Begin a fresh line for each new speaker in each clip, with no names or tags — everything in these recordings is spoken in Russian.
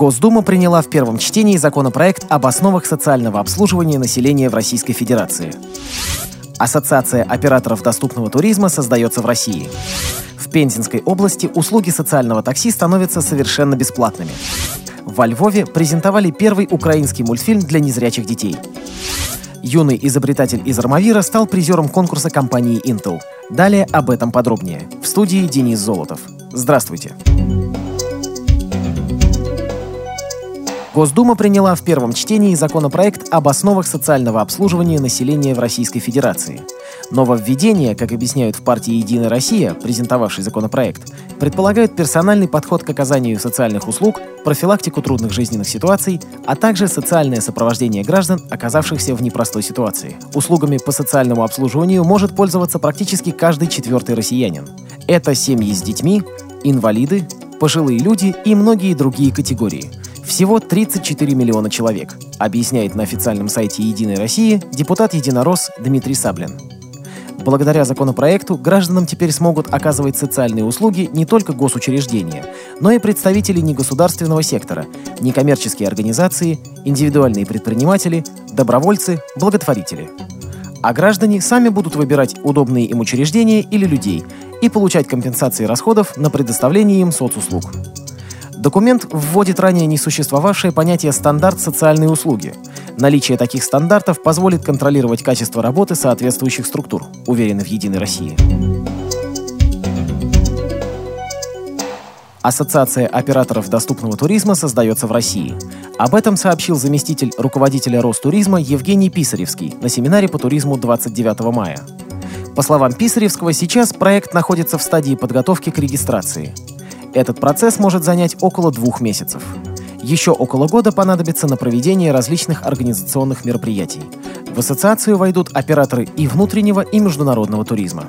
Госдума приняла в первом чтении законопроект об основах социального обслуживания населения в Российской Федерации. Ассоциация операторов доступного туризма создается в России. В Пензенской области услуги социального такси становятся совершенно бесплатными. Во Львове презентовали первый украинский мультфильм для незрячих детей. Юный изобретатель из Армавира стал призером конкурса компании Intel. Далее об этом подробнее. В студии Денис Золотов. Здравствуйте. Госдума приняла в первом чтении законопроект об основах социального обслуживания населения в Российской Федерации. Нововведения, как объясняют в партии «Единая Россия», презентовавший законопроект, предполагают персональный подход к оказанию социальных услуг, профилактику трудных жизненных ситуаций, а также социальное сопровождение граждан, оказавшихся в непростой ситуации. Услугами по социальному обслуживанию может пользоваться практически каждый четвертый россиянин. Это семьи с детьми, инвалиды, пожилые люди и многие другие категории – всего 34 миллиона человек, объясняет на официальном сайте «Единой России» депутат «Единорос» Дмитрий Саблин. Благодаря законопроекту гражданам теперь смогут оказывать социальные услуги не только госучреждения, но и представители негосударственного сектора, некоммерческие организации, индивидуальные предприниматели, добровольцы, благотворители. А граждане сами будут выбирать удобные им учреждения или людей и получать компенсации расходов на предоставление им соцуслуг. Документ вводит ранее не существовавшее понятие «стандарт социальной услуги». Наличие таких стандартов позволит контролировать качество работы соответствующих структур, уверены в «Единой России». Ассоциация операторов доступного туризма создается в России. Об этом сообщил заместитель руководителя Ростуризма Евгений Писаревский на семинаре по туризму 29 мая. По словам Писаревского, сейчас проект находится в стадии подготовки к регистрации. Этот процесс может занять около двух месяцев. Еще около года понадобится на проведение различных организационных мероприятий. В ассоциацию войдут операторы и внутреннего, и международного туризма.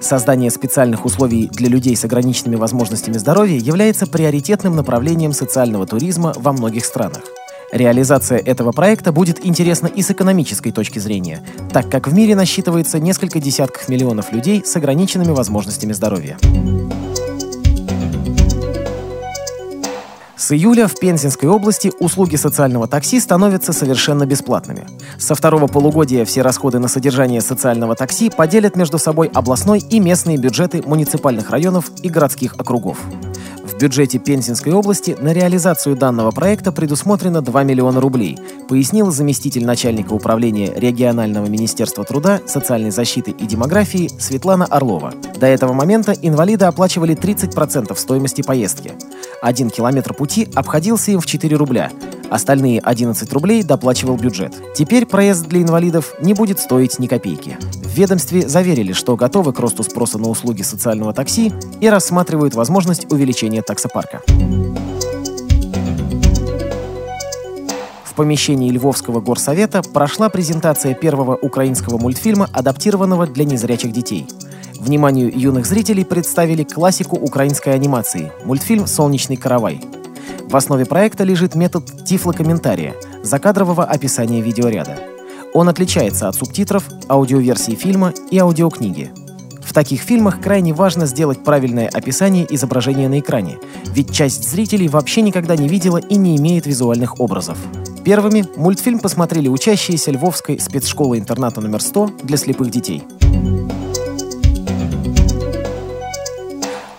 Создание специальных условий для людей с ограниченными возможностями здоровья является приоритетным направлением социального туризма во многих странах. Реализация этого проекта будет интересна и с экономической точки зрения, так как в мире насчитывается несколько десятков миллионов людей с ограниченными возможностями здоровья. С июля в Пензенской области услуги социального такси становятся совершенно бесплатными. Со второго полугодия все расходы на содержание социального такси поделят между собой областной и местные бюджеты муниципальных районов и городских округов. В бюджете Пензенской области на реализацию данного проекта предусмотрено 2 миллиона рублей, пояснил заместитель начальника управления регионального министерства труда, социальной защиты и демографии Светлана Орлова. До этого момента инвалиды оплачивали 30% стоимости поездки. Один километр пути обходился им в 4 рубля, Остальные 11 рублей доплачивал бюджет. Теперь проезд для инвалидов не будет стоить ни копейки. В ведомстве заверили, что готовы к росту спроса на услуги социального такси и рассматривают возможность увеличения таксопарка. В помещении Львовского горсовета прошла презентация первого украинского мультфильма, адаптированного для незрячих детей. Вниманию юных зрителей представили классику украинской анимации – мультфильм «Солнечный каравай». В основе проекта лежит метод тифлокомментария, закадрового описания видеоряда. Он отличается от субтитров, аудиоверсии фильма и аудиокниги. В таких фильмах крайне важно сделать правильное описание изображения на экране, ведь часть зрителей вообще никогда не видела и не имеет визуальных образов. Первыми мультфильм посмотрели учащиеся Львовской спецшколы-интерната номер 100 для слепых детей –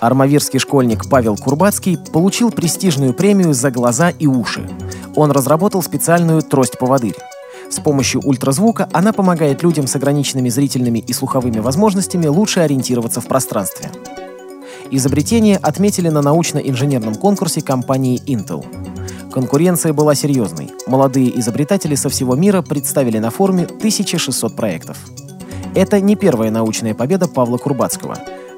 Армавирский школьник Павел Курбацкий получил престижную премию за глаза и уши. Он разработал специальную трость-поводырь. С помощью ультразвука она помогает людям с ограниченными зрительными и слуховыми возможностями лучше ориентироваться в пространстве. Изобретение отметили на научно-инженерном конкурсе компании Intel. Конкуренция была серьезной. Молодые изобретатели со всего мира представили на форуме 1600 проектов. Это не первая научная победа Павла Курбацкого –